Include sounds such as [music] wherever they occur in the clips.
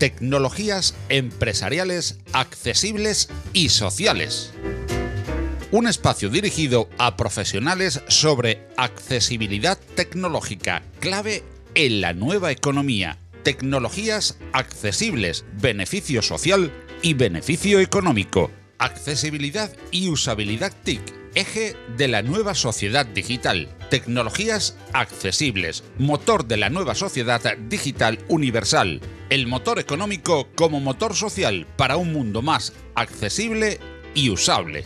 Tecnologías empresariales accesibles y sociales. Un espacio dirigido a profesionales sobre accesibilidad tecnológica, clave en la nueva economía, tecnologías accesibles, beneficio social y beneficio económico, accesibilidad y usabilidad TIC, eje de la nueva sociedad digital, tecnologías accesibles, motor de la nueva sociedad digital universal, el motor económico como motor social para un mundo más accesible y usable.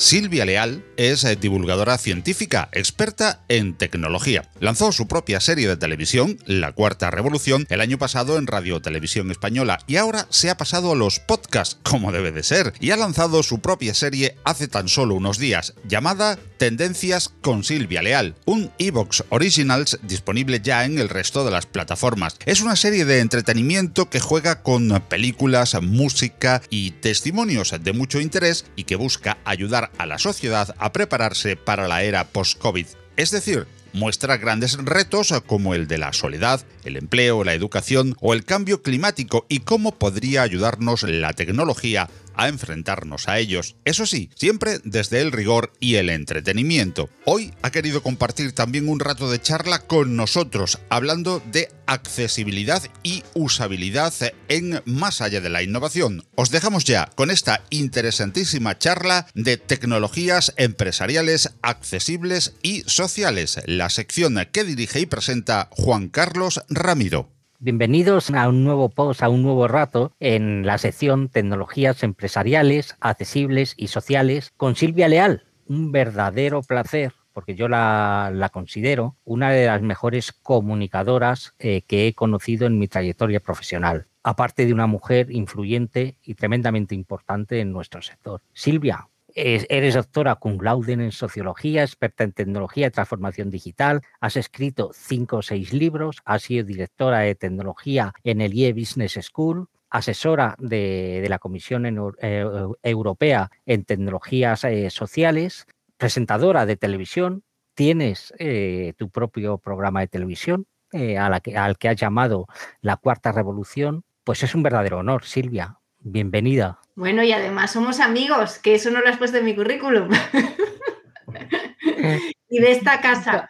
Silvia Leal es eh, divulgadora científica, experta en tecnología. Lanzó su propia serie de televisión, La Cuarta Revolución, el año pasado en Radio Televisión Española y ahora se ha pasado a los podcasts, [laughs] como debe de ser, y ha lanzado su propia serie hace tan solo unos días, llamada Tendencias con Silvia Leal, un Evox Originals disponible ya en el resto de las plataformas. Es una serie de entretenimiento que juega con películas, música y testimonios de mucho interés y que busca ayudar a la sociedad a prepararse para la era post-COVID. Es decir, muestra grandes retos como el de la soledad, el empleo, la educación o el cambio climático y cómo podría ayudarnos la tecnología a enfrentarnos a ellos. Eso sí, siempre desde el rigor y el entretenimiento. Hoy ha querido compartir también un rato de charla con nosotros, hablando de accesibilidad y usabilidad en Más allá de la innovación. Os dejamos ya con esta interesantísima charla de tecnologías empresariales accesibles y sociales, la sección que dirige y presenta Juan Carlos Ramiro. Bienvenidos a un nuevo post, a un nuevo rato en la sección Tecnologías Empresariales, Accesibles y Sociales con Silvia Leal. Un verdadero placer porque yo la, considero una de las mejores comunicadoras eh, que he conocido en mi trayectoria profesional, aparte de una mujer influyente y tremendamente importante en nuestro sector. Silvia, Eres doctora cum laude en sociología, experta en tecnología y transformación digital. Has escrito cinco o seis libros. Has sido directora de tecnología en el IE Business School asesora de, la Comisión eh, Europea en Tecnologías eh, Sociales, presentadora de televisión, tienes eh, tu propio programa de televisión al que has llamado La Cuarta Revolución. Pues es un verdadero honor, Silvia. Bienvenida. Bueno, y además somos amigos, que eso no lo has puesto en mi currículum. [laughs] y de esta casa.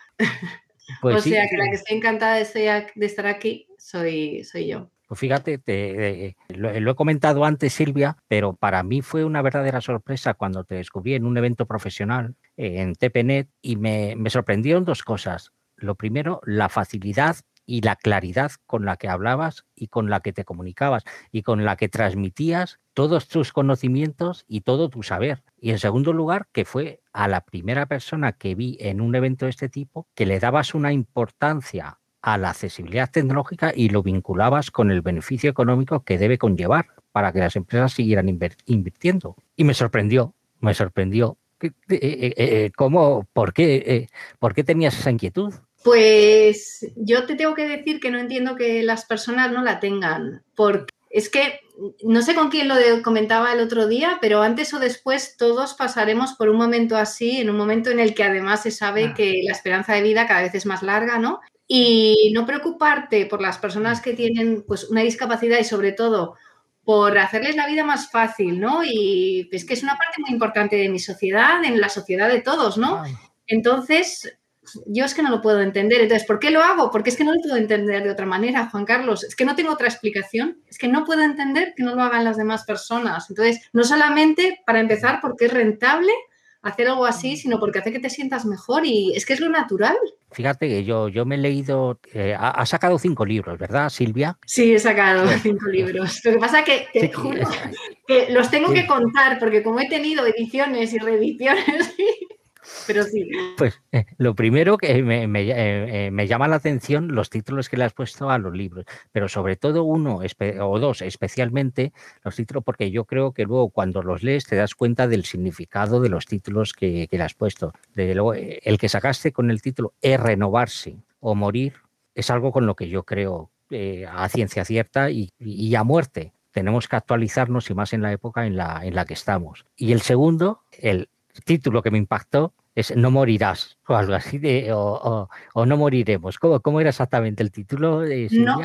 Pues o sea, que la que estoy encantada de, estar aquí soy, soy yo. Pues fíjate, te, lo, he comentado antes, Silvia, pero para mí fue una verdadera sorpresa cuando te descubrí en un evento profesional eh, en TPNet y me, me sorprendieron dos cosas. Lo primero, la facilidad y la claridad con la que hablabas y con la que te comunicabas y con la que transmitías todos tus conocimientos y todo tu saber. Y en segundo lugar, que fue a la primera persona que vi en un evento de este tipo que le dabas una importancia a la accesibilidad tecnológica y lo vinculabas con el beneficio económico que debe conllevar para que las empresas siguieran invirtiendo. Y me sorprendió, me sorprendió. Eh, eh, eh, ¿Cómo, por qué, por qué tenías esa inquietud? Pues yo te tengo que decir que no entiendo que las personas no la tengan, porque es que no sé con quién lo comentaba el otro día, pero antes o después todos pasaremos por un momento así, en un momento en el que además se sabe ah. que la esperanza de vida cada vez es más larga, ¿no? Y no preocuparte por las personas que tienen pues una discapacidad y sobre todo por hacerles la vida más fácil, ¿no? Y es que es una parte muy importante de mi sociedad, en la sociedad de todos, ¿no? Entonces, yo es que no lo puedo entender. Entonces, ¿por qué lo hago? Porque es que no lo puedo entender de otra manera, Juan Carlos. Es que no tengo otra explicación. Es que no puedo entender que no lo hagan las demás personas. Entonces, no solamente para empezar porque es rentable hacer algo así, sino porque hace que te sientas mejor y es que es lo natural. Fíjate que yo, yo me he leído, eh, ha, sacado cinco libros, ¿verdad, Silvia? Sí, he sacado cinco libros. Lo que pasa que, te juro que los tengo que contar porque como he tenido ediciones y reediciones... [laughs] pero sí. Pues eh, lo primero que me, eh, eh, me, llama la atención los títulos que le has puesto a los libros, pero sobre todo uno o dos especialmente los títulos, porque yo creo que luego cuando los lees te das cuenta del significado de los títulos que, le has puesto. Desde luego, el que sacaste con el título es renovarse o morir es algo con lo que yo creo a ciencia cierta y, y a muerte tenemos que actualizarnos y más en la época en la, en la que estamos. Y el segundo, el título que me impactó es No morirás o algo así, de, o, no moriremos. ¿Cómo, ¿Cómo, era exactamente el título, de No,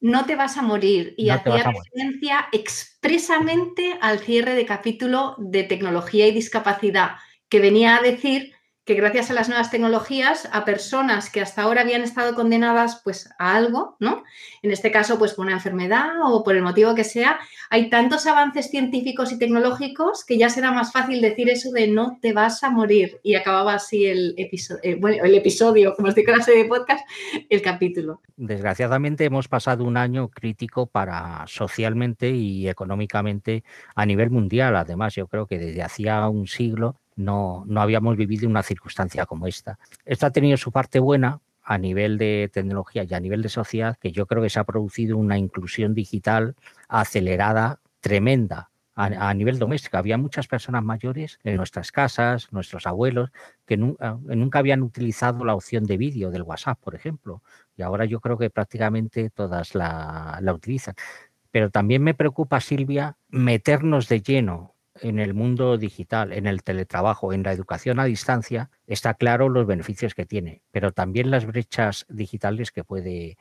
no te vas a morir y hacía referencia expresamente al cierre de capítulo de tecnología y discapacidad, que venía a decir que gracias a las nuevas tecnologías a personas que hasta ahora habían estado condenadas pues a algo, ¿no? En este caso pues por una enfermedad o por el motivo que sea, hay tantos avances científicos y tecnológicos que ya será más fácil decir eso de no te vas a morir y acababa así el episodio, eh, bueno, el episodio, como estoy clase de podcast, el capítulo. Desgraciadamente hemos pasado un año crítico para socialmente y económicamente a nivel mundial. Además, yo creo que desde hacía un siglo no, no habíamos vivido una circunstancia como esta. Esto ha tenido su parte buena a nivel de tecnología y a nivel de sociedad, que yo creo que se ha producido una inclusión digital acelerada, tremenda. A, nivel doméstico, había muchas personas mayores en nuestras casas, nuestros abuelos, que nunca, habían utilizado la opción de vídeo del WhatsApp, por ejemplo, y ahora yo creo que prácticamente todas la utilizan. Pero también me preocupa, Silvia, meternos de lleno en el mundo digital, en el teletrabajo, en la educación a distancia, está claro los beneficios que tiene, pero también las brechas digitales que puede,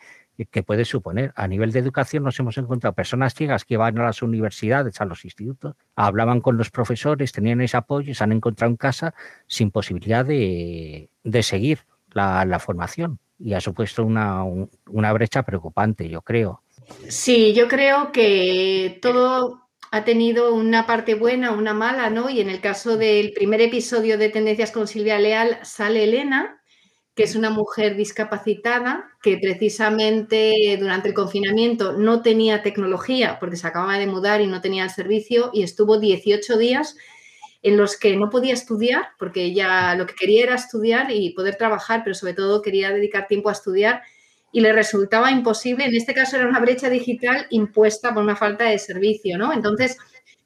que puede suponer. A nivel de educación nos hemos encontrado personas ciegas que van a las universidades, a los institutos, hablaban con los profesores, tenían ese apoyo, se han encontrado en casa sin posibilidad de, seguir la, la, formación. Y ha supuesto una, una brecha preocupante, yo creo. Sí, yo creo que todo ha tenido una parte buena, una mala, ¿no? Y en el caso del primer episodio de Tendencias con Silvia Leal sale Elena, que es una mujer discapacitada que precisamente durante el confinamiento no tenía tecnología porque se acababa de mudar y no tenía el servicio y estuvo 18 días en los que no podía estudiar porque ella lo que quería era estudiar y poder trabajar, pero sobre todo quería dedicar tiempo a estudiar y le resultaba imposible. En este caso era una brecha digital impuesta por una falta de servicio, ¿no? Entonces,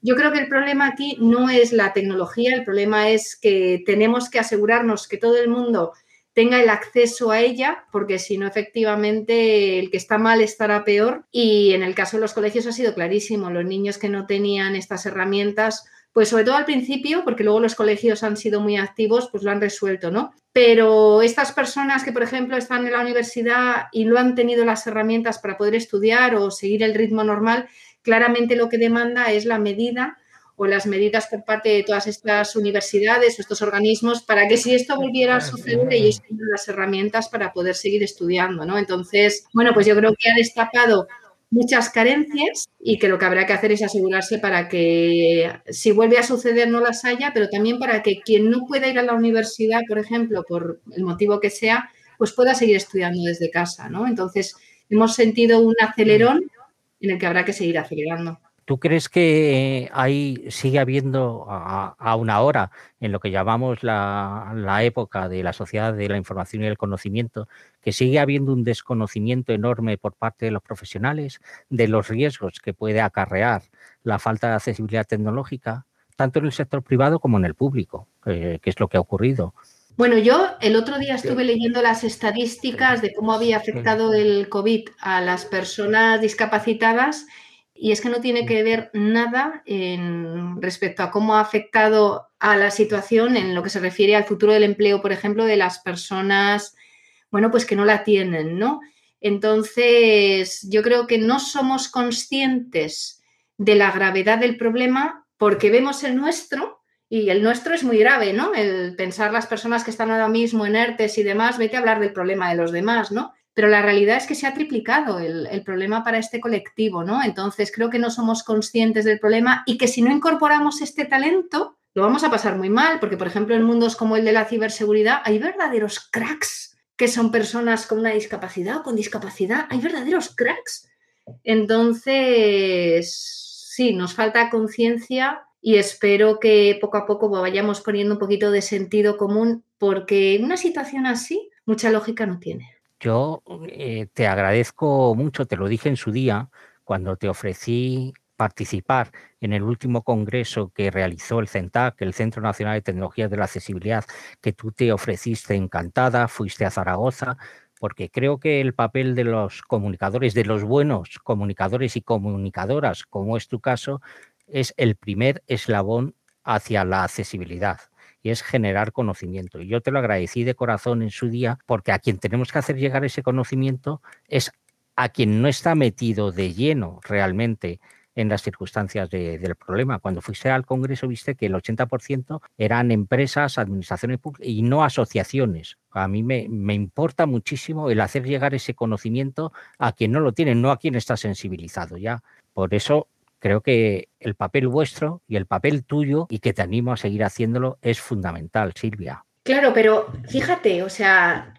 yo creo que el problema aquí no es la tecnología, el problema es que tenemos que asegurarnos que todo el mundo tenga el acceso a ella, porque si no, efectivamente, el que está mal estará peor. Y en el caso de los colegios ha sido clarísimo, los niños que no tenían estas herramientas pues sobre todo al principio, porque luego los colegios han sido muy activos, pues lo han resuelto, ¿no? Pero estas personas que, por ejemplo, están en la universidad y no han tenido las herramientas para poder estudiar o seguir el ritmo normal, claramente lo que demanda es la medida o las medidas por parte de todas estas universidades o estos organismos para que si esto volviera a suceder ellos tengan las herramientas para poder seguir estudiando, ¿no? Entonces, bueno, pues yo creo que ha destapado muchas carencias y que lo que habrá que hacer es asegurarse para que si vuelve a suceder no las haya, pero también para que quien no pueda ir a la universidad, por ejemplo, por el motivo que sea, pues pueda seguir estudiando desde casa, ¿no? Entonces, hemos sentido un acelerón en el que habrá que seguir acelerando. ¿Tú crees que ahí sigue habiendo a, una hora, en lo que llamamos la, la, época de la sociedad de la información y el conocimiento, que sigue habiendo un desconocimiento enorme por parte de los profesionales de los riesgos que puede acarrear la falta de accesibilidad tecnológica, tanto en el sector privado como en el público, que es lo que ha ocurrido? Bueno, yo el otro día estuve leyendo las estadísticas de cómo había afectado el COVID a las personas discapacitadas y es que no tiene que ver nada en, respecto a cómo ha afectado a la situación en lo que se refiere al futuro del empleo, por ejemplo, de las personas, bueno, pues que no la tienen, ¿no? Entonces, yo creo que no somos conscientes de la gravedad del problema porque vemos el nuestro y el nuestro es muy grave, ¿no? El pensar las personas que están ahora mismo en ERTES y demás, vete a hablar del problema de los demás, ¿no? Pero la realidad es que se ha triplicado el, problema para este colectivo, ¿no? Entonces creo que no somos conscientes del problema y que si no incorporamos este talento, lo vamos a pasar muy mal, porque por ejemplo en mundos como el de la ciberseguridad hay verdaderos cracks que son personas con una discapacidad o con discapacidad, hay verdaderos cracks. Entonces, sí, nos falta conciencia y espero que poco a poco vayamos poniendo un poquito de sentido común, porque una situación así mucha lógica no tiene. Yo eh, te agradezco mucho, te lo dije en su día, cuando te ofrecí participar en el último congreso que realizó el CENTAC, el Centro Nacional de Tecnologías de la Accesibilidad, que tú te ofreciste encantada, fuiste a Zaragoza, porque creo que el papel de los comunicadores, de los buenos comunicadores y comunicadoras, como es tu caso, es el primer eslabón hacia la accesibilidad es generar conocimiento. Y yo te lo agradecí de corazón en su día porque a quien tenemos que hacer llegar ese conocimiento es a quien no está metido de lleno realmente en las circunstancias del problema. Cuando fuiste al Congreso viste que el 80% eran empresas, administraciones públicas y no asociaciones. A mí me, me, importa muchísimo el hacer llegar ese conocimiento a quien no lo tiene, no a quien está sensibilizado ya. Por eso creo que el papel vuestro y el papel tuyo, y que te animo a seguir haciéndolo, es fundamental, Silvia. Claro, pero fíjate, o sea,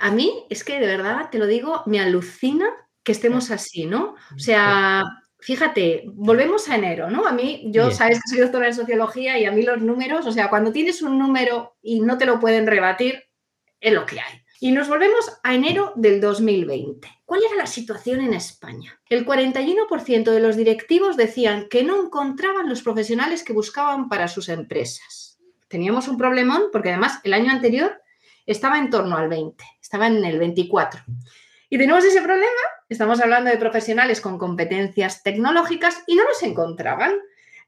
a mí es que de verdad, te lo digo, me alucina que estemos así, ¿no? O sea, fíjate, volvemos a enero, ¿no? A mí, yo sabes que soy doctora en sociología y a mí los números, o sea, cuando tienes un número y no te lo pueden rebatir, es lo que hay. Y nos volvemos a enero del 2020. ¿Cuál era la situación en España? El 41% de los directivos decían que no encontraban los profesionales que buscaban para sus empresas. Teníamos un problemón porque además el año anterior estaba en torno al 20, estaba en el 24. Y tenemos ese problema, estamos hablando de profesionales con competencias tecnológicas y no los encontraban.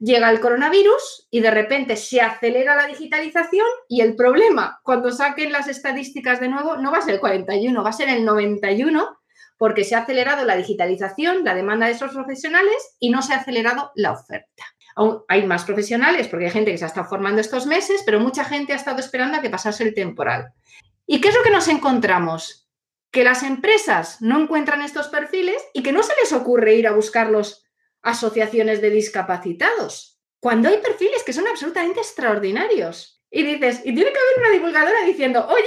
Llega el coronavirus y de repente se acelera la digitalización y el problema, cuando saquen las estadísticas de nuevo, no va a ser el 41, va a ser el 91, porque se ha acelerado la digitalización, la demanda de esos profesionales y no se ha acelerado la oferta. Hay más profesionales porque hay gente que se ha estado formando estos meses, pero mucha gente ha estado esperando a que pasase el temporal. ¿Y qué es lo que nos encontramos? Que las empresas no encuentran estos perfiles y que no se les ocurre ir a buscarlos asociaciones de discapacitados, cuando hay perfiles que son absolutamente extraordinarios. Y dices, y tiene que haber una divulgadora diciendo, oye,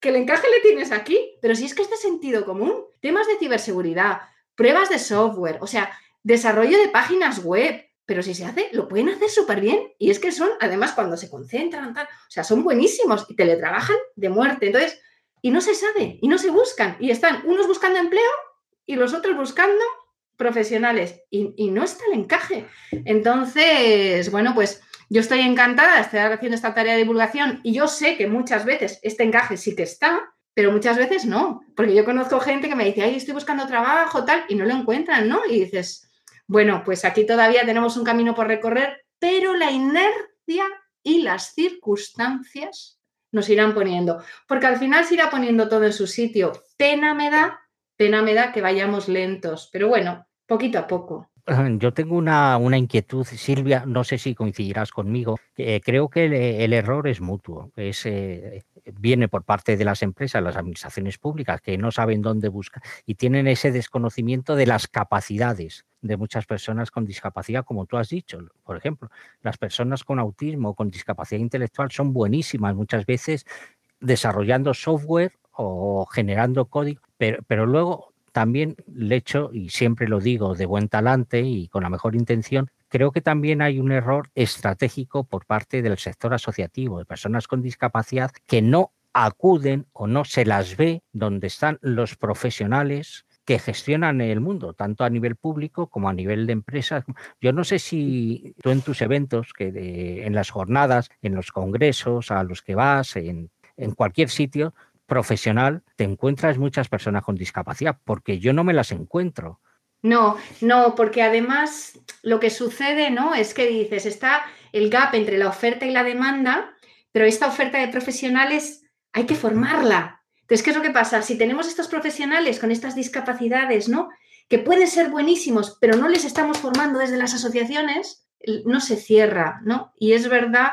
que el encaje le tienes aquí, pero si es que es de sentido común, temas de ciberseguridad, pruebas de software, o sea, desarrollo de páginas web, pero si se hace, lo pueden hacer súper bien. Y es que son, además, cuando se concentran, o sea, son buenísimos y teletrabajan de muerte. Entonces, y no se sabe, y no se buscan, y están unos buscando empleo y los otros buscando profesionales, y, no está el encaje. Entonces, bueno, pues yo estoy encantada de estar haciendo esta tarea de divulgación y yo sé que muchas veces este encaje sí que está, pero muchas veces no, porque yo conozco gente que me dice, ay, estoy buscando trabajo, tal, y no lo encuentran, ¿no? Y dices, bueno, pues aquí todavía tenemos un camino por recorrer, pero la inercia y las circunstancias nos irán poniendo, porque al final se irá poniendo todo en su sitio. Pena me da, pena me da que vayamos lentos, pero bueno, poquito a poco. Yo tengo una, inquietud, Silvia, no sé si coincidirás conmigo. Eh, creo que el, error es mutuo. Es, eh, viene por parte de las empresas, las administraciones públicas, que no saben dónde buscar y tienen ese desconocimiento de las capacidades de muchas personas con discapacidad, como tú has dicho. Por ejemplo, las personas con autismo o con discapacidad intelectual son buenísimas muchas veces desarrollando software o generando código, pero, pero luego también le echo, y siempre lo digo de buen talante y con la mejor intención, creo que también hay un error estratégico por parte del sector asociativo, de personas con discapacidad, que no acuden o no se las ve donde están los profesionales que gestionan el mundo, tanto a nivel público como a nivel de empresas. Yo no sé si tú en tus eventos, que en las jornadas, en los congresos a los que vas, en, en cualquier sitio, profesional te encuentras muchas personas con discapacidad, porque yo no me las encuentro. No, no, porque además lo que sucede, ¿no? Es que dices, está el gap entre la oferta y la demanda, pero esta oferta de profesionales hay que formarla. Entonces, ¿qué es lo que pasa? Si tenemos estos profesionales con estas discapacidades, ¿no? Que pueden ser buenísimos, pero no les estamos formando desde las asociaciones, no se cierra, ¿no? Y es verdad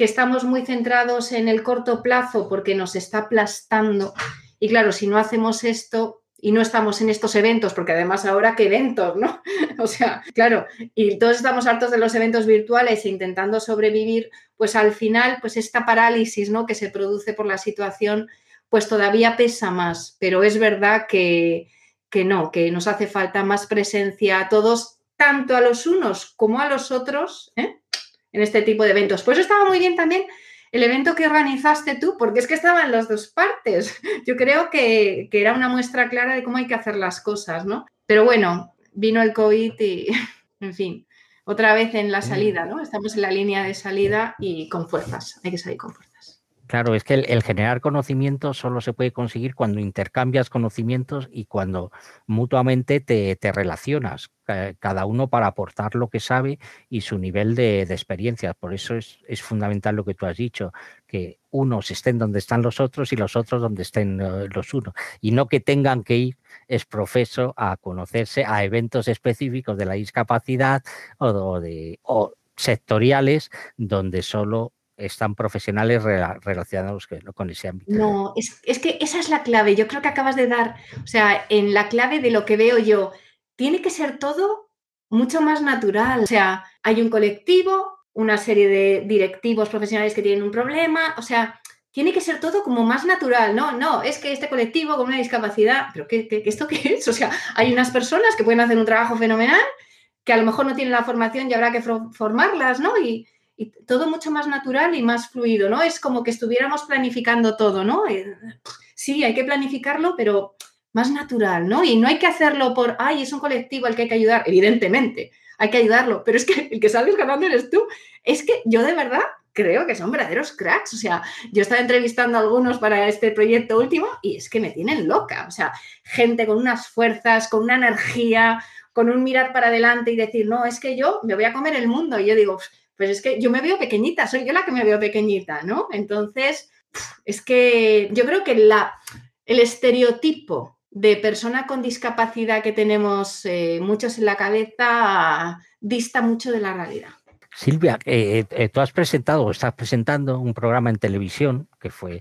que estamos muy centrados en el corto plazo porque nos está aplastando. Y claro, si no hacemos esto y no estamos en estos eventos, porque además ahora qué eventos, ¿no? [laughs] o sea, claro, y todos estamos hartos de los eventos virtuales e intentando sobrevivir, pues al final, pues esta parálisis, ¿no? Que se produce por la situación, pues todavía pesa más. Pero es verdad que, que no, que nos hace falta más presencia a todos, tanto a los unos como a los otros, ¿eh? En este tipo de eventos. Por eso estaba muy bien también el evento que organizaste tú, porque es que estaban las dos partes. [laughs] Yo creo que, era una muestra clara de cómo hay que hacer las cosas, ¿no? Pero bueno, vino el COVID y, [laughs] en fin, otra vez en la salida, ¿no? Estamos en la línea de salida y con fuerzas, hay que salir con fuerzas. Claro, es que el, generar conocimiento solo se puede conseguir cuando intercambias conocimientos y cuando mutuamente te, relacionas, cada uno para aportar lo que sabe y su nivel de, experiencia. Por eso es, fundamental lo que tú has dicho, que unos estén donde están los otros y los otros donde estén eh, los unos. Y no que tengan que ir es profeso a conocerse a eventos específicos de la discapacidad o, de, o sectoriales donde solo están profesionales relacionados con ese ámbito. No, es, es, que esa es la clave. Yo creo que acabas de dar, o sea, en la clave de lo que veo yo, tiene que ser todo mucho más natural. O sea, hay un colectivo, una serie de directivos profesionales que tienen un problema, o sea, tiene que ser todo como más natural. No, no, es que este colectivo con una discapacidad, pero ¿qué, qué, esto qué es? O sea, hay unas personas que pueden hacer un trabajo fenomenal, que a lo mejor no tienen la formación y habrá que formarlas, ¿no? Y todo mucho más natural y más fluido, ¿no? Es como que estuviéramos planificando todo, ¿no? Eh, sí, hay que planificarlo, pero más natural, ¿no? Y no hay que hacerlo por, ay, es un colectivo al que hay que ayudar, evidentemente, hay que ayudarlo, pero es que el que sales ganando eres tú. Es que yo de verdad creo que son verdaderos cracks, o sea, yo estaba entrevistando a algunos para este proyecto último y es que me tienen loca, o sea, gente con unas fuerzas, con una energía, con un mirar para adelante y decir, no, es que yo me voy a comer el mundo. Y yo digo, pues es que yo me veo pequeñita, soy yo la que me veo pequeñita, ¿no? Entonces, es que yo creo que la, el estereotipo de persona con discapacidad que tenemos eh, muchos en la cabeza dista mucho de la realidad. Silvia, eh, eh, tú has presentado o estás presentando un programa en televisión que fue,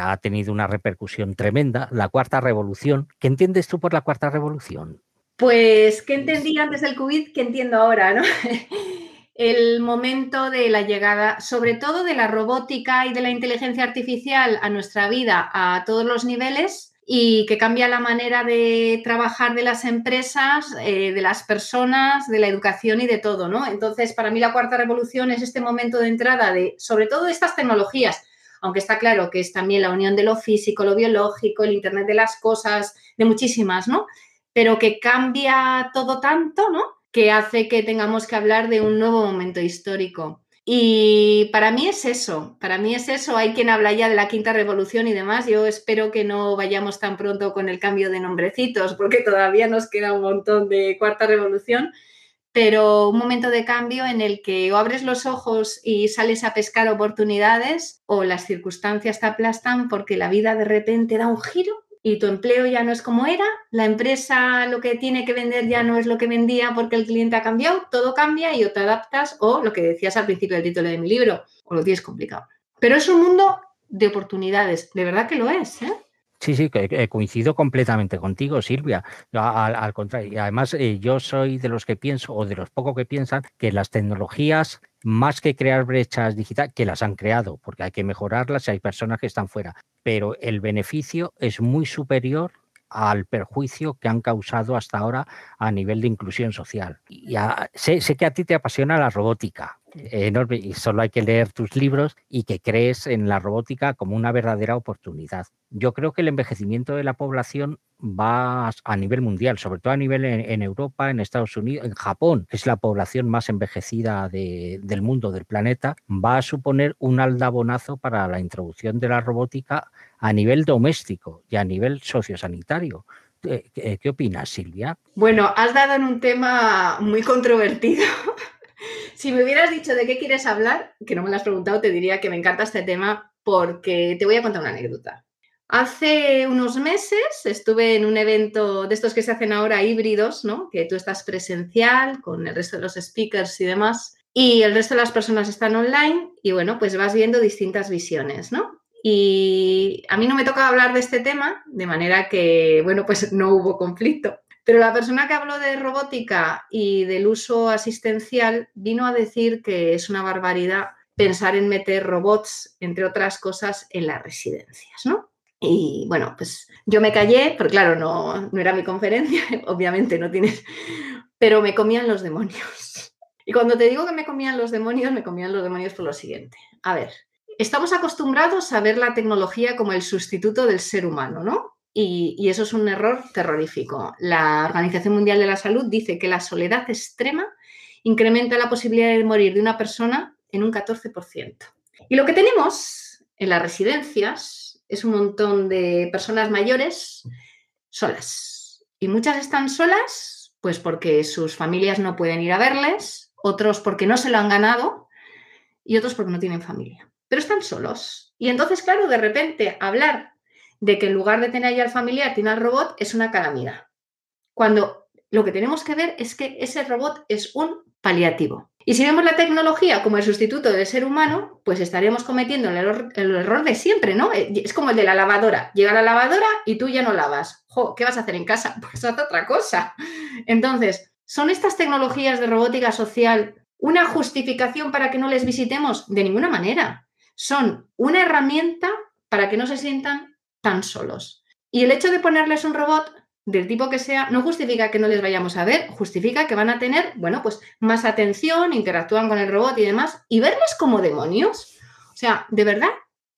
ha tenido una repercusión tremenda, La Cuarta Revolución. ¿Qué entiendes tú por la Cuarta Revolución? Pues, ¿qué entendí antes del COVID? ¿Qué entiendo ahora? ¿no? [laughs] el momento de la llegada, sobre todo de la robótica y de la inteligencia artificial a nuestra vida a todos los niveles y que cambia la manera de trabajar de las empresas, eh, de las personas, de la educación y de todo, ¿no? Entonces, para mí la cuarta revolución es este momento de entrada de, sobre todo, estas tecnologías, aunque está claro que es también la unión de lo físico, lo biológico, el Internet de las cosas, de muchísimas, ¿no? Pero que cambia todo tanto, ¿no? Que hace que tengamos que hablar de un nuevo momento histórico. Y para mí es eso, para mí es eso. Hay quien habla ya de la quinta revolución y demás. Yo espero que no vayamos tan pronto con el cambio de nombrecitos, porque todavía nos queda un montón de cuarta revolución, pero un momento de cambio en el que o abres los ojos y sales a pescar oportunidades o las circunstancias te aplastan porque la vida de repente da un giro y tu empleo ya no es como era, la empresa lo que tiene que vender ya no es lo que vendía porque el cliente ha cambiado, todo cambia y o te adaptas o lo que decías al principio del título de mi libro, o lo tienes complicado. Pero es un mundo de oportunidades, de verdad que lo es. ¿eh? Sí, sí, coincido completamente contigo, Silvia. Al, contrario, y además eh, yo soy de los que pienso, o de los pocos que piensan, que las tecnologías, más que crear brechas digitales, que las han creado, porque hay que mejorarlas y hay personas que están fuera, pero el beneficio es muy superior al perjuicio que han causado hasta ahora a nivel de inclusión social. Y sé, sé, que a ti te apasiona la robótica, enorme, y solo hay que leer tus libros y que crees en la robótica como una verdadera oportunidad. Yo creo que el envejecimiento de la población va a nivel mundial, sobre todo a nivel en, Europa, en Estados Unidos, en Japón, que es la población más envejecida del mundo, del planeta, va a suponer un aldabonazo para la introducción de la robótica a nivel doméstico y a nivel sociosanitario. ¿Qué, qué opinas, Silvia? Bueno, has dado en un tema muy controvertido. [laughs] si me hubieras dicho de qué quieres hablar, que no me lo has preguntado, te diría que me encanta este tema porque te voy a contar una anécdota. Hace unos meses estuve en un evento de estos que se hacen ahora híbridos, ¿no? Que tú estás presencial con el resto de los speakers y demás, y el resto de las personas están online y bueno, pues vas viendo distintas visiones, ¿no? Y a mí no me toca hablar de este tema, de manera que, bueno, pues no hubo conflicto. Pero la persona que habló de robótica y del uso asistencial vino a decir que es una barbaridad pensar en meter robots, entre otras cosas, en las residencias, ¿no? Y bueno, pues yo me callé, porque claro, no, no era mi conferencia, [laughs] obviamente no tienes, pero me comían los demonios. Y cuando te digo que me comían los demonios, me comían los demonios por lo siguiente. A ver, estamos acostumbrados a ver la tecnología como el sustituto del ser humano, ¿no? Y, eso es un error terrorífico. La Organización Mundial de la Salud dice que la soledad extrema incrementa la posibilidad de morir de una persona en un 14%. Y lo que tenemos en las residencias es un montón de personas mayores solas. Y muchas están solas, pues porque sus familias no pueden ir a verles, otros porque no se lo han ganado y otros porque no tienen familia. Pero están solos. Y entonces, claro, de repente hablar de que en lugar de tener ahí al familiar tiene al robot es una calamidad. Cuando lo que tenemos que ver es que ese robot es un paliativo. Y si vemos la tecnología como el sustituto del ser humano, pues estaremos cometiendo el error, de siempre, ¿no? Eh, es como el de la lavadora. Llega la lavadora y tú ya no lavas. ¿Qué vas a hacer en casa? [laughs] Pues haz otra cosa. Entonces, ¿son estas tecnologías de robótica social una justificación para que no les visitemos? De ninguna manera. Son una herramienta para que no se sientan tan solos. Y el hecho de ponerles un robot del tipo que sea, no justifica que no les vayamos a ver, justifica que van a tener, bueno, pues más atención, interactúan con el robot y demás, y verles como demonios. O sea, de verdad,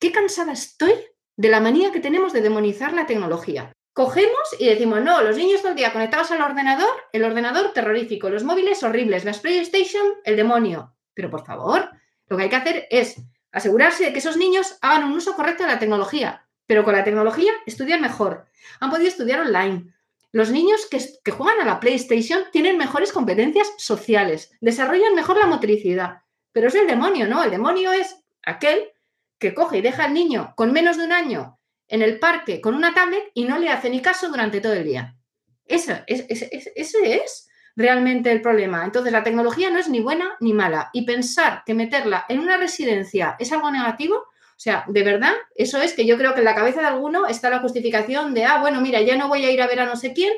qué cansada estoy de la manía que tenemos de demonizar la tecnología. Cogemos y decimos, no, los niños todo el día conectados al ordenador, el ordenador terrorífico, los móviles horribles, las PlayStation, el demonio. Pero por favor, lo que hay que hacer es asegurarse de que esos niños hagan un uso correcto de la tecnología, pero con la tecnología estudian mejor, han podido estudiar online, los niños que, juegan a la PlayStation tienen mejores competencias sociales, desarrollan mejor la motricidad. Pero es el demonio, ¿no? El demonio es aquel que coge y deja al niño con menos de un año en el parque con una tablet y no le hace ni caso durante todo el día. Ese es, ese es realmente el problema. Entonces, la tecnología no es ni buena ni mala. Y pensar que meterla en una residencia es algo negativo, o sea, de verdad, eso es que yo creo que en la cabeza de alguno está la justificación de, ah, bueno, mira, ya no voy a ir a ver a no sé quién,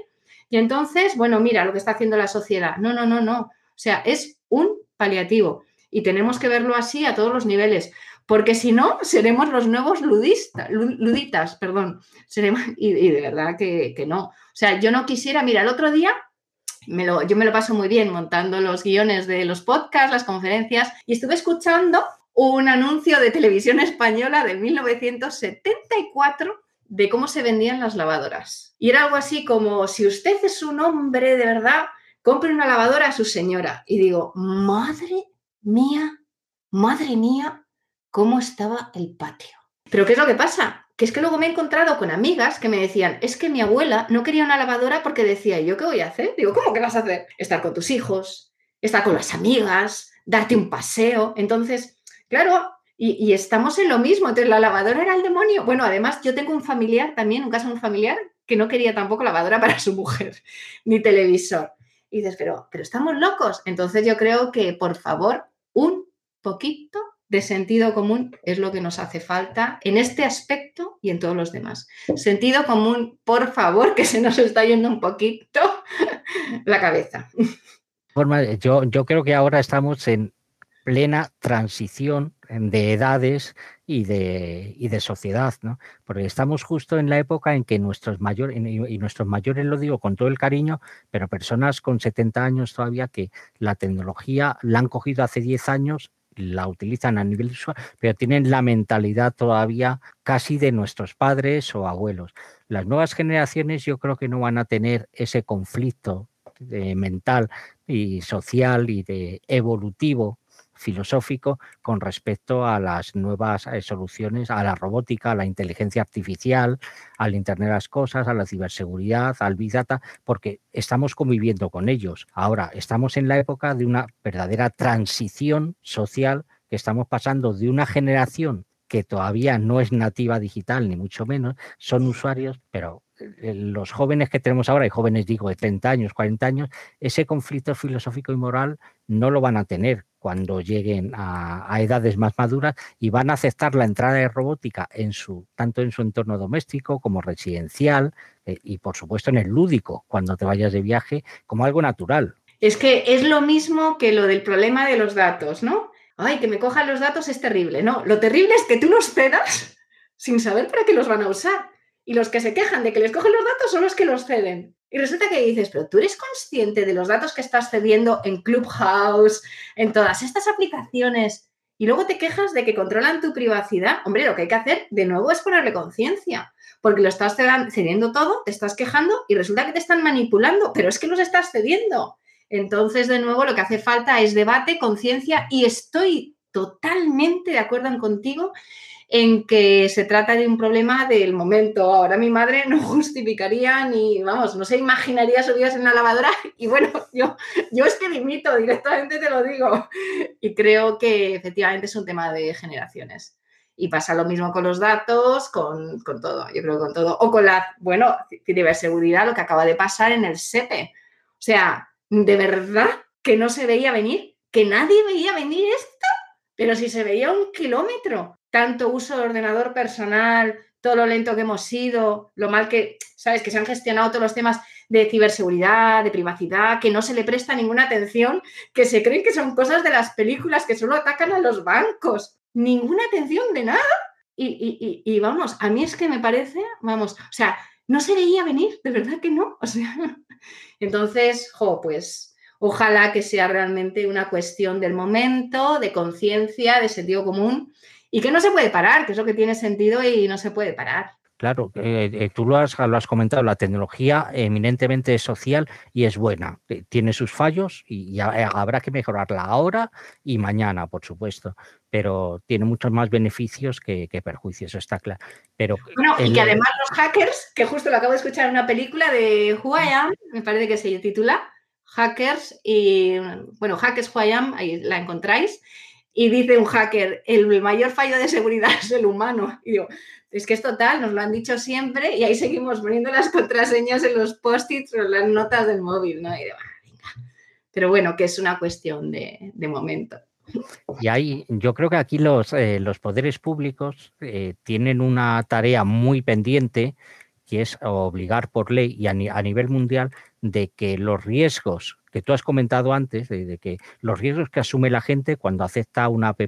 y entonces, bueno, mira lo que está haciendo la sociedad. No, no, no, no. O sea, es un paliativo. Y tenemos que verlo así a todos los niveles, porque si no, seremos los nuevos ludistas, luditas, perdón. Seremos, y, de verdad que, que, no. O sea, yo no quisiera, mira, el otro día me lo, yo me lo paso muy bien montando los guiones de los podcasts, las conferencias, y estuve escuchando un anuncio de televisión española de 1974 de cómo se vendían las lavadoras. Y era algo así como, si usted es un hombre de verdad, compre una lavadora a su señora. Y digo, madre mía, madre mía, cómo estaba el patio. Pero ¿qué es lo que pasa? Que es que luego me he encontrado con amigas que me decían, es que mi abuela no quería una lavadora porque decía, ¿yo qué voy a hacer? Digo, ¿cómo que vas a hacer? Estar con tus hijos, estar con las amigas, darte un paseo. Entonces, Claro, y, estamos en lo mismo. Entonces, la lavadora era el demonio. Bueno, además, yo tengo un familiar también, un caso de un familiar, que no quería tampoco lavadora para su mujer, [laughs] ni televisor. Y dices, pero, pero estamos locos. Entonces, yo creo que, por favor, un poquito de sentido común es lo que nos hace falta en este aspecto y en todos los demás. Sentido común, por favor, que se nos está yendo un poquito [laughs] la cabeza. Yo, yo creo que ahora estamos en, plena transición de edades y de, y de sociedad, ¿no? Porque estamos justo en la época en que nuestros mayores, y nuestros mayores lo digo con todo el cariño, pero personas con 70 años todavía que la tecnología la han cogido hace 10 años, la utilizan a nivel visual, pero tienen la mentalidad todavía casi de nuestros padres o abuelos. Las nuevas generaciones yo creo que no van a tener ese conflicto de mental y social y de evolutivo filosófico con respecto a las nuevas eh, soluciones, a la robótica, a la inteligencia artificial, al Internet de las Cosas, a la ciberseguridad, al Big Data, porque estamos conviviendo con ellos. Ahora, estamos en la época de una verdadera transición social que estamos pasando de una generación que todavía no es nativa digital, ni mucho menos, son usuarios, pero los jóvenes que tenemos ahora, y jóvenes digo de 30 años, 40 años, ese conflicto filosófico y moral no lo van a tener cuando lleguen a, edades más maduras y van a aceptar la entrada de robótica en su, tanto en su entorno doméstico como residencial eh, y por supuesto en el lúdico, cuando te vayas de viaje, como algo natural. Es que es lo mismo que lo del problema de los datos, ¿no? Ay, que me cojan los datos es terrible. No, lo terrible es que tú los cedas sin saber para qué los van a usar. Y los que se quejan de que les cogen los datos son los que los ceden. Y resulta que dices, pero tú eres consciente de los datos que estás cediendo en Clubhouse, en todas estas aplicaciones, y luego te quejas de que controlan tu privacidad. Hombre, lo que hay que hacer de nuevo es ponerle conciencia, porque lo estás cediendo todo, te estás quejando y resulta que te están manipulando, pero es que los estás cediendo. Entonces, de nuevo, lo que hace falta es debate, conciencia, y estoy totalmente de acuerdo contigo en que se trata de un problema del momento. Ahora mi madre no [laughs] justificaría ni, vamos, no se imaginaría subidas en la lavadora y bueno, yo, yo es que limito, directamente te lo digo. Y creo que efectivamente es un tema de generaciones. Y pasa lo mismo con los datos, con, con todo, yo creo que con todo. O con la, bueno, ciberseguridad, lo que acaba de pasar en el SEPE. O sea, de verdad que no se veía venir, que nadie veía venir esto, pero si se veía un kilómetro, tanto uso de ordenador personal, todo lo lento que hemos sido, lo mal que, sabes, que se han gestionado todos los temas de ciberseguridad, de privacidad, que no se le presta ninguna atención, que se creen que son cosas de las películas que solo atacan a los bancos ninguna atención de nada. Y, vamos, a mí es que me parece, vamos, o sea, no se veía venir, de verdad que no. O sea, [laughs] entonces, jo, pues ojalá que sea realmente una cuestión del momento, de conciencia, de sentido común y que no se puede parar, que es lo que tiene sentido y no se puede parar. Claro, eh, eh, tú lo has, lo has, comentado, la tecnología eminentemente social y es buena. Eh, tiene sus fallos y, habrá que mejorarla ahora y mañana, por supuesto, pero tiene muchos más beneficios que, perjuicios, está claro. Pero bueno, y que además los hackers, que justo lo acabo de escuchar en una película de Who I Am, me parece que se titula Hackers y, bueno, Hackers Who I Am, ahí la encontráis, y dice un hacker, el mayor fallo de seguridad es el humano. Y digo, es que es total, nos lo han dicho siempre y ahí seguimos poniendo las contraseñas en los post-its o las notas del móvil, ¿no? Y de, Pero bueno, que es una cuestión de, momento. Y ahí, yo creo que aquí los, eh, los poderes públicos eh, tienen una tarea muy pendiente, que es obligar por ley y a nivel mundial de que los riesgos que tú has comentado antes, de, que los riesgos que asume la gente cuando acepta una app,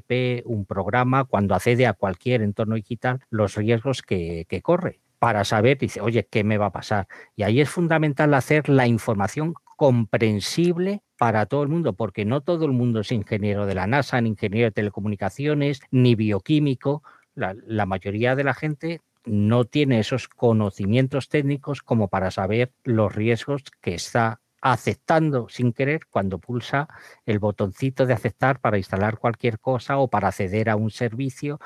un programa, cuando accede a cualquier entorno digital, los riesgos que, corre para saber, dice, oye, ¿qué me va a pasar? Y ahí es fundamental hacer la información comprensible para todo el mundo, porque no todo el mundo es ingeniero de la NASA, ni ingeniero de telecomunicaciones, ni bioquímico. La, la, mayoría de la gente no tiene esos conocimientos técnicos como para saber los riesgos que está aceptando sin querer cuando pulsa el botoncito de aceptar para instalar cualquier cosa o para acceder a un servicio.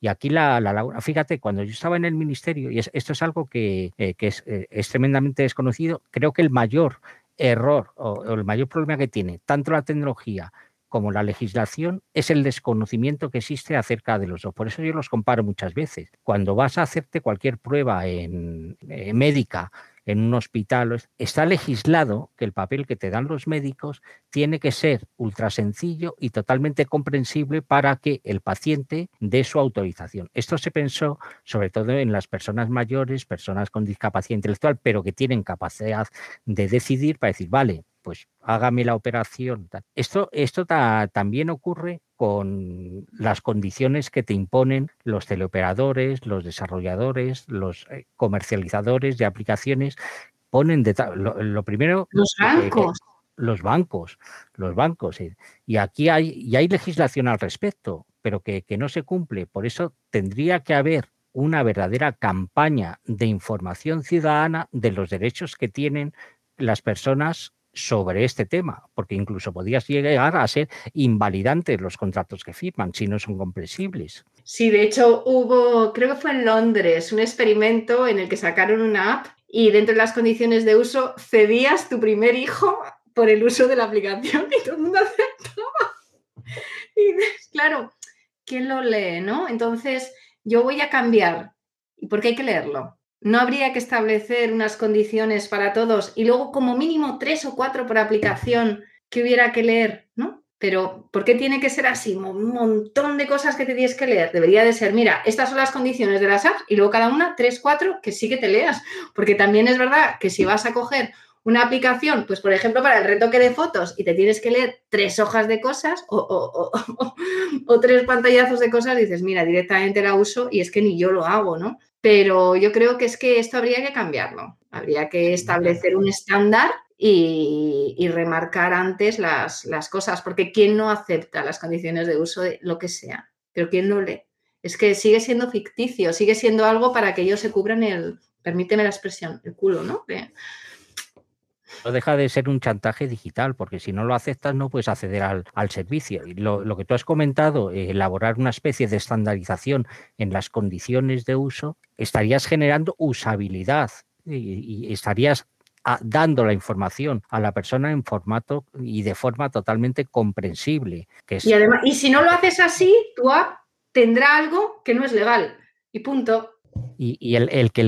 Y aquí la, la, fíjate, cuando yo estaba en el ministerio, y esto es algo que, eh, eh, es, tremendamente desconocido, creo que el mayor error o, el mayor problema que tiene tanto la tecnología como la legislación es el desconocimiento que existe acerca de los dos. Por eso yo los comparo muchas veces. Cuando vas a hacerte cualquier prueba en, eh, médica en un hospital, está legislado que el papel que te dan los médicos tiene que ser ultra sencillo y totalmente comprensible para que el paciente dé su autorización. Esto se pensó sobre todo en las personas mayores, personas con discapacidad intelectual, pero que tienen capacidad de decidir para decir, vale, pues hágame la operación. Esto, esto también ocurre con las condiciones que te imponen los teleoperadores, los desarrolladores, los eh, comercializadores de aplicaciones. Ponen de lo, primero. Los bancos. los bancos, los bancos. Y aquí hay, y hay legislación al respecto, pero que, que no se cumple. Por eso tendría que haber una verdadera campaña de información ciudadana de los derechos que tienen las personas sobre este tema, porque incluso podías llegar a ser invalidantes los contratos que firman si no son comprensibles. Sí, de hecho hubo, creo que fue en Londres, un experimento en el que sacaron una app y dentro de las condiciones de uso cedías tu primer hijo por el uso de la aplicación y todo el mundo aceptaba. [laughs] Y claro, ¿quién lo lee, no? Entonces, yo voy a cambiar. ¿Y por qué hay que leerlo? No habría que establecer unas condiciones para todos y luego como mínimo tres o cuatro por aplicación que hubiera que leer, ¿no? Pero ¿por qué tiene que ser así? Un montón de cosas que te tienes que leer. Debería de ser, mira, estas son las condiciones de las apps y luego cada una, tres, cuatro, que sí que te leas. Porque también es verdad que si vas a coger una aplicación, pues por ejemplo para el retoque de fotos y te tienes que leer tres hojas de cosas o, o [laughs] tres pantallazos de cosas, dices, mira, directamente la uso y es que ni yo lo hago, ¿no? Pero yo creo que es que esto habría que cambiarlo. Habría que establecer un estándar y, remarcar antes las, cosas, porque ¿quién no acepta las condiciones de uso de lo que sea? Pero ¿quién no lee? Es que sigue siendo ficticio, sigue siendo algo para que ellos se cubran el, permíteme la expresión, el culo, ¿no? No deja de ser un chantaje digital, porque si no lo aceptas no puedes acceder al, servicio. Y lo, que tú has comentado, eh, elaborar una especie de estandarización en las condiciones de uso, estarías generando usabilidad y, estarías ah, dando la información a la persona en formato y de forma totalmente comprensible. y, además, y si no lo haces así, tu app tendrá algo que no es legal. Y punto. Y, el, que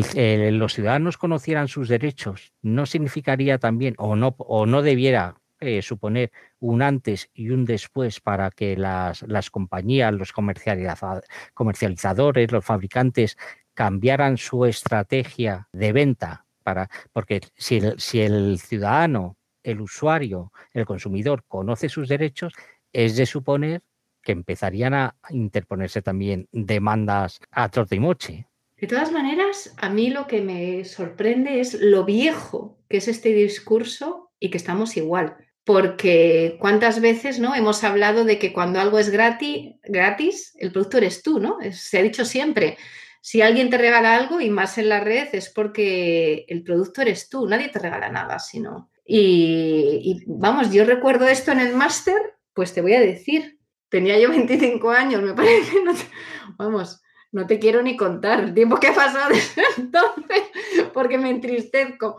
los ciudadanos conocieran sus derechos no significaría también, o no, o no debiera eh, suponer un antes y un después para que las, las compañías, los comercializadores, los fabricantes cambiaran su estrategia de venta para porque si si el ciudadano, el usuario, el consumidor conoce sus derechos, es de suponer que empezarían a interponerse también demandas a trote y moche. De todas maneras, a mí lo que me sorprende es lo viejo que es este discurso y que estamos igual. Porque cuántas veces ¿no? hemos hablado de que cuando algo es gratis, gratis, el producto eres tú, ¿no? Se ha dicho siempre. Si alguien te regala algo y más en la red es porque el producto eres tú, nadie te regala nada, sino. Y, y vamos, yo recuerdo esto en el máster, pues te voy a decir, tenía yo 25 años, me [laughs] parece no vamos, no te quiero ni contar el tiempo que ha pasado desde [laughs] entonces, porque me entristezco,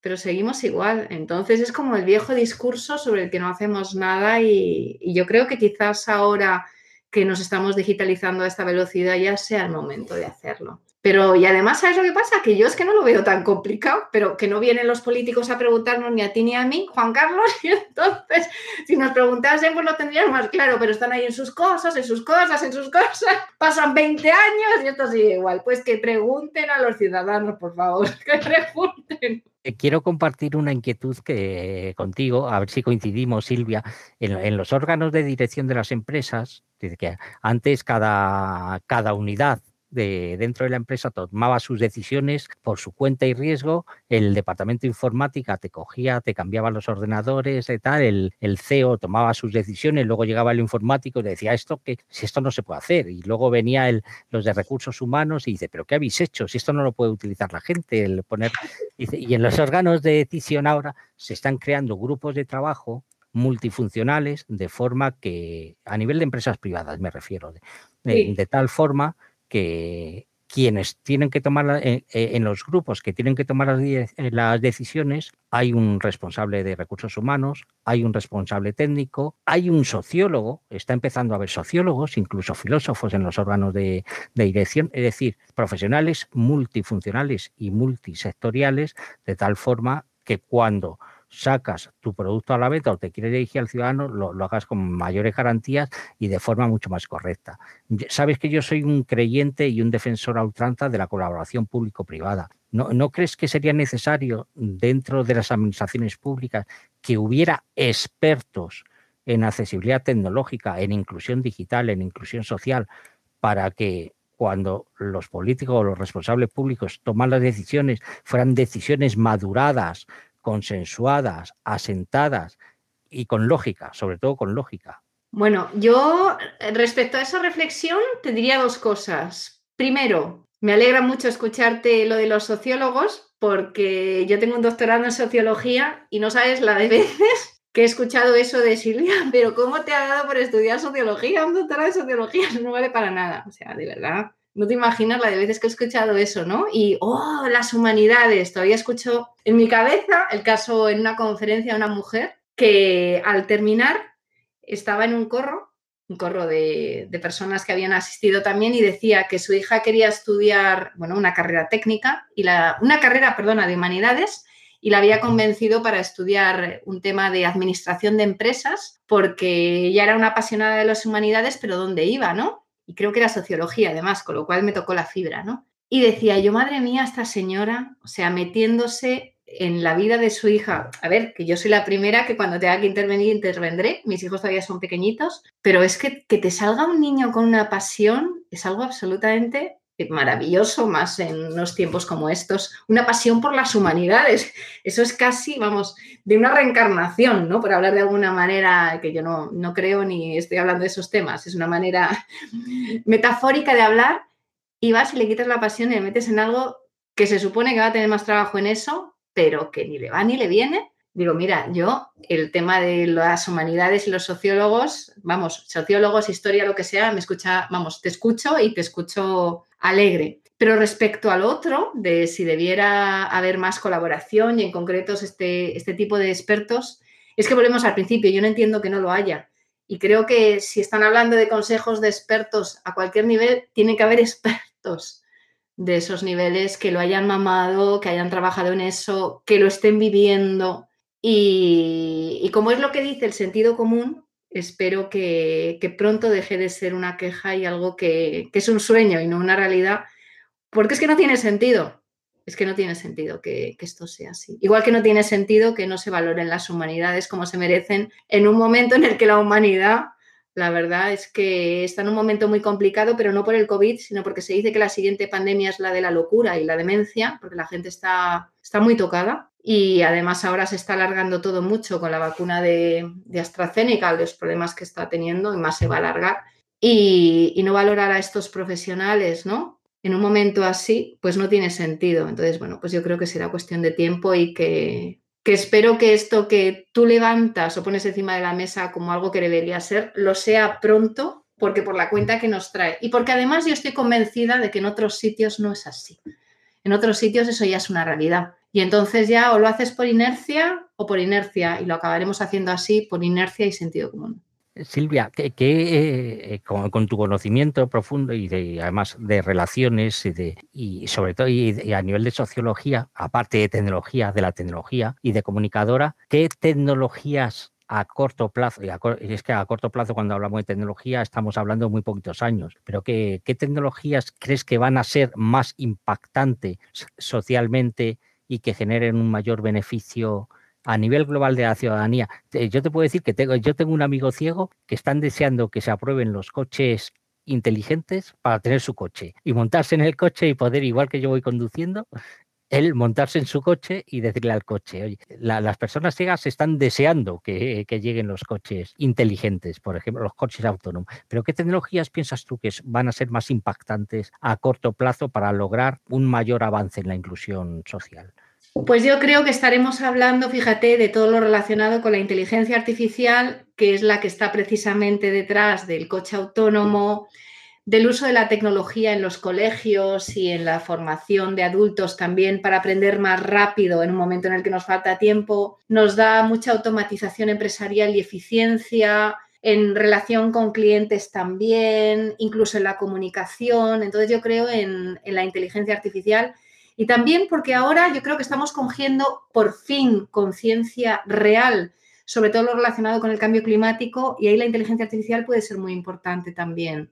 pero seguimos igual. Entonces es como el viejo discurso sobre el que no hacemos nada y, y yo creo que quizás ahora que nos estamos digitalizando a esta velocidad ya sea el momento de hacerlo. Pero, y además, ¿sabes lo que pasa? Que yo es que no lo veo tan complicado, pero que no vienen los políticos a preguntarnos ni a ti ni a mí, Juan Carlos, [laughs] y entonces, si nos preguntasen, pues lo tendríamos más claro, pero están ahí en sus cosas, en sus cosas, en sus cosas, [laughs] pasan 20 años y esto sigue igual. Pues que pregunten a los ciudadanos, por favor, [laughs] que pregunten. Eh, quiero compartir una inquietud que contigo, a ver si coincidimos, Silvia, en, en los órganos de dirección de las empresas, antes cada, cada unidad de, dentro de la empresa tomaba sus decisiones por su cuenta y riesgo, el departamento de informática te cogía, te cambiaba los ordenadores y tal, el, el CEO tomaba sus decisiones, luego llegaba el informático y decía esto que si esto no se puede hacer, y luego venía el, los de recursos humanos y dice, pero ¿qué habéis hecho? Si esto no lo puede utilizar la gente, el poner, y en los órganos de decisión ahora se están creando grupos de trabajo multifuncionales de forma que, a nivel de empresas privadas me refiero, de tal forma que quienes tienen que tomar eh, eh, en, los grupos que tienen que tomar eh, las, decisiones, hay un responsable de recursos humanos, hay un responsable técnico, hay un sociólogo, está empezando a haber sociólogos, incluso filósofos en los órganos de, de dirección, es decir, profesionales multifuncionales y multisectoriales, de tal forma que cuando sacas tu producto a la venta o te quieres dirigir al ciudadano, lo, hagas con mayores garantías y de forma mucho más correcta. Sabes que yo soy un creyente y un defensor a ultranza de la colaboración público-privada. ¿No, ¿No crees que sería necesario dentro de las administraciones públicas que hubiera expertos en accesibilidad tecnológica, en inclusión digital, en inclusión social, para que cuando los políticos o los responsables públicos toman las decisiones fueran decisiones maduradas, consensuadas, asentadas y con lógica, sobre todo con lógica. Bueno, yo respecto a esa reflexión te diría dos cosas. Primero, me alegra mucho escucharte lo de los sociólogos porque yo tengo un doctorado en sociología y no sabes la de veces que he escuchado eso de Silvia, [laughs] pero ¿cómo te ha dado por estudiar sociología? Un doctorado de sociología [laughs] no vale para nada. O sea, de verdad, no te imaginas la de veces que he escuchado eso, ¿no? Y, oh, las humanidades. Todavía escucho en mi cabeza el caso en una conferencia de una mujer que al terminar estaba en un corro, un corro de, personas que habían asistido también y decía que su hija quería estudiar, bueno, una carrera técnica y la, una carrera, perdona, de humanidades y la había convencido para estudiar un tema de administración de empresas porque ella era una apasionada de las humanidades, pero ¿dónde iba, no? Y creo que era sociología además, con lo cual me tocó la fibra, ¿no? Y decía yo, madre mía, esta señora, o sea, metiéndose en la vida de su hija. A ver, que yo soy la primera que cuando tenga que intervenir, intervendré. Mis hijos todavía son pequeñitos, pero es que que te salga un niño con una pasión es algo absolutamente maravilloso, más en unos tiempos como estos, una pasión por las humanidades. [laughs] Eso es casi, vamos, de una reencarnación, ¿no? Por hablar de alguna manera que yo no, no creo ni estoy hablando de esos temas, es una manera [laughs] metafórica de hablar y vas y le quitas la pasión y le metes en algo que se supone que va a tener más trabajo en eso, pero que ni le va ni le viene Digo, mira, yo el tema de las humanidades y los sociólogos, vamos, sociólogos, historia, lo que sea, me escucha, vamos, te escucho y te escucho alegre. Pero respecto al otro, de si debiera haber más colaboración y en concreto este, este tipo de expertos, es que volvemos al principio, yo no entiendo que no lo haya. Y creo que si están hablando de consejos de expertos a cualquier nivel, tiene que haber expertos de esos niveles que lo hayan mamado, que hayan trabajado en eso, que lo estén viviendo. Y, como es lo que dice el sentido común, espero que, pronto deje de ser una queja y algo que, que es un sueño y no una realidad, porque es que no tiene sentido es que no tiene sentido que, esto sea así. Igual que no tiene sentido que no se valoren las humanidades como se merecen en un momento en el que la humanidad, la verdad es que está en un momento muy complicado, pero no por el COVID, sino porque se dice que la siguiente pandemia es la de la locura y la demencia, porque la gente está, está muy tocada. Y además ahora se está alargando todo mucho con la vacuna de, AstraZeneca, los problemas que está teniendo, y más se va a alargar. Y, y no valorar a estos profesionales, ¿no? en un momento así, pues no tiene sentido. Entonces, bueno, pues yo creo que será cuestión de tiempo y que, espero que esto que tú levantas o pones encima de la mesa como algo que debería ser, lo sea pronto, porque por la cuenta que nos trae. Y porque además yo estoy convencida de que en otros sitios no es así. En otros sitios eso ya es una realidad. Y entonces ya o lo haces por inercia o por inercia, y lo acabaremos haciendo así por inercia y sentido común. Silvia, que, eh, con, tu conocimiento profundo y de, además de relaciones y, de, y sobre todo y, a nivel de sociología, aparte de tecnología, de la tecnología y de comunicadora, ¿qué tecnologías a corto plazo, y, es que a corto plazo cuando hablamos de tecnología estamos hablando de muy poquitos años, pero ¿qué, qué tecnologías crees que van a ser más impactantes socialmente y que generen un mayor beneficio? a nivel global de la ciudadanía. Yo te puedo decir que tengo, yo tengo un amigo ciego que están deseando que se aprueben los coches inteligentes para tener su coche y montarse en el coche y poder, igual que yo voy conduciendo, él montarse en su coche y decirle al coche, oye, las personas ciegas están deseando que, lleguen los coches inteligentes, por ejemplo, los coches autónomos. Pero ¿qué tecnologías piensas tú que van a ser más impactantes a corto plazo para lograr un mayor avance en la inclusión social? Pues yo creo que estaremos hablando, fíjate, de todo lo relacionado con la inteligencia artificial, que es la que está precisamente detrás del coche autónomo, del uso de la tecnología en los colegios y en la formación de adultos también para aprender más rápido en un momento en el que nos falta tiempo. Nos da mucha automatización empresarial y eficiencia en relación con clientes también, incluso en la comunicación. Entonces yo creo en, en la inteligencia artificial y también porque ahora yo creo que estamos cogiendo por fin conciencia real sobre todo lo relacionado con el cambio climático y ahí la inteligencia artificial puede ser muy importante también.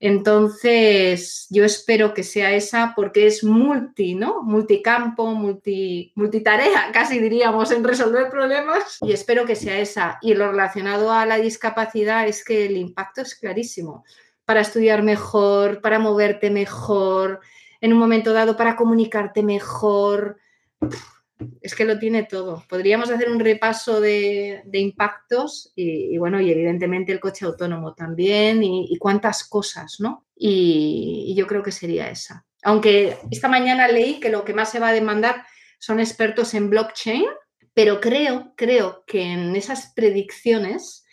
Entonces, yo espero que sea esa porque es multi, ¿no? Multicampo, multi, multitarea, casi diríamos, en resolver problemas. Y espero que sea esa. Y lo relacionado a la discapacidad es que el impacto es clarísimo. Para estudiar mejor, para moverte mejor, en un momento dado para comunicarte mejor. Es que lo tiene todo. Podríamos hacer un repaso de, impactos y, bueno, y evidentemente el coche autónomo también y, cuántas cosas, ¿no? Y, yo creo que sería esa. Aunque esta mañana leí que lo que más se va a demandar son expertos en blockchain, pero creo, creo que en esas predicciones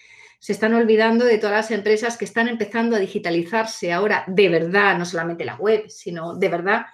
se están olvidando de todas las empresas que están empezando a digitalizarse ahora de verdad, no solamente la web, sino de verdad.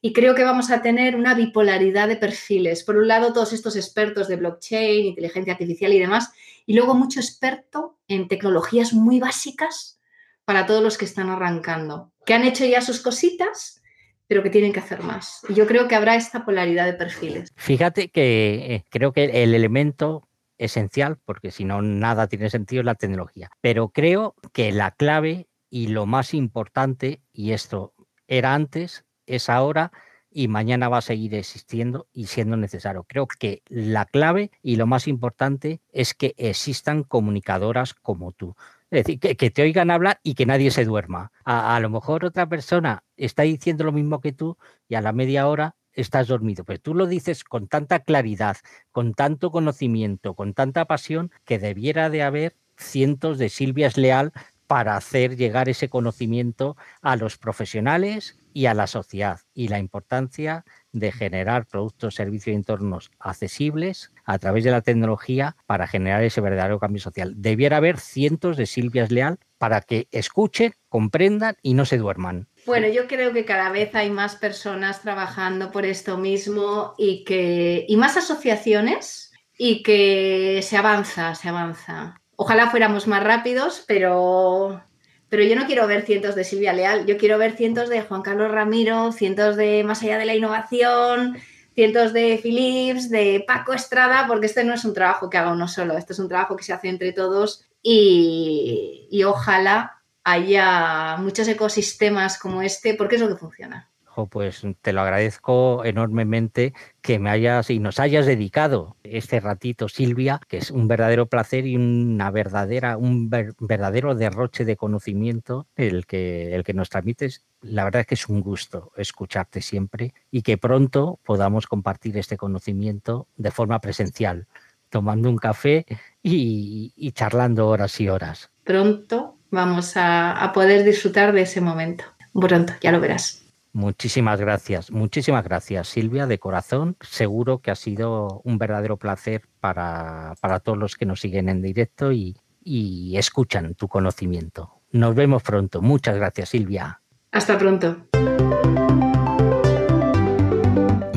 Y creo que vamos a tener una bipolaridad de perfiles. Por un lado, todos estos expertos de blockchain, inteligencia artificial y demás, y luego mucho experto en tecnologías muy básicas para todos los que están arrancando, que han hecho ya sus cositas, pero que tienen que hacer más. Y yo creo que habrá esta polaridad de perfiles. Fíjate que eh, creo que el elemento esencial, porque si no, nada tiene sentido, la tecnología. Pero creo que la clave y lo más importante, y esto era antes, es ahora y mañana va a seguir existiendo y siendo necesario. Creo que la clave y lo más importante es que existan comunicadoras como tú. Es decir, que, te oigan hablar y que nadie se duerma. A, a, lo mejor otra persona está diciendo lo mismo que tú y a la media hora estás dormido. Pero tú lo dices con tanta claridad, con tanto conocimiento, con tanta pasión, que debiera de haber cientos de Silvias Leal para hacer llegar ese conocimiento a los profesionales y a la sociedad y la importancia de generar productos, servicios y entornos accesibles a través de la tecnología para generar ese verdadero cambio social. Debiera haber cientos de Silvias Leal para que escuchen, comprendan y no se duerman. Bueno, yo creo que cada vez hay más personas trabajando por esto mismo y que y más asociaciones y que se avanza, se avanza. Ojalá fuéramos más rápidos, pero pero yo no quiero ver cientos de Silvia Leal, yo quiero ver cientos de Juan Carlos Ramiro, cientos de Más allá de la innovación, cientos de Philips, de Paco Estrada, porque este no es un trabajo que haga uno solo, este es un trabajo que se hace entre todos y, y ojalá haya muchos ecosistemas como este, porque es lo que funciona pues te lo agradezco enormemente que me hayas y nos hayas dedicado este ratito, Silvia, que es un verdadero placer y una verdadera, un verdadero derroche de conocimiento el que, el que nos transmites. La verdad es que es un gusto escucharte siempre y que pronto podamos compartir este conocimiento de forma presencial, tomando un café y, charlando horas y horas. Pronto vamos a poder disfrutar de ese momento. Pronto, ya lo verás. Muchísimas gracias, muchísimas gracias Silvia, de corazón. Seguro que ha sido un verdadero placer para, todos los que nos siguen en directo y, y escuchan tu conocimiento. Nos vemos pronto. Muchas gracias Silvia. Hasta pronto.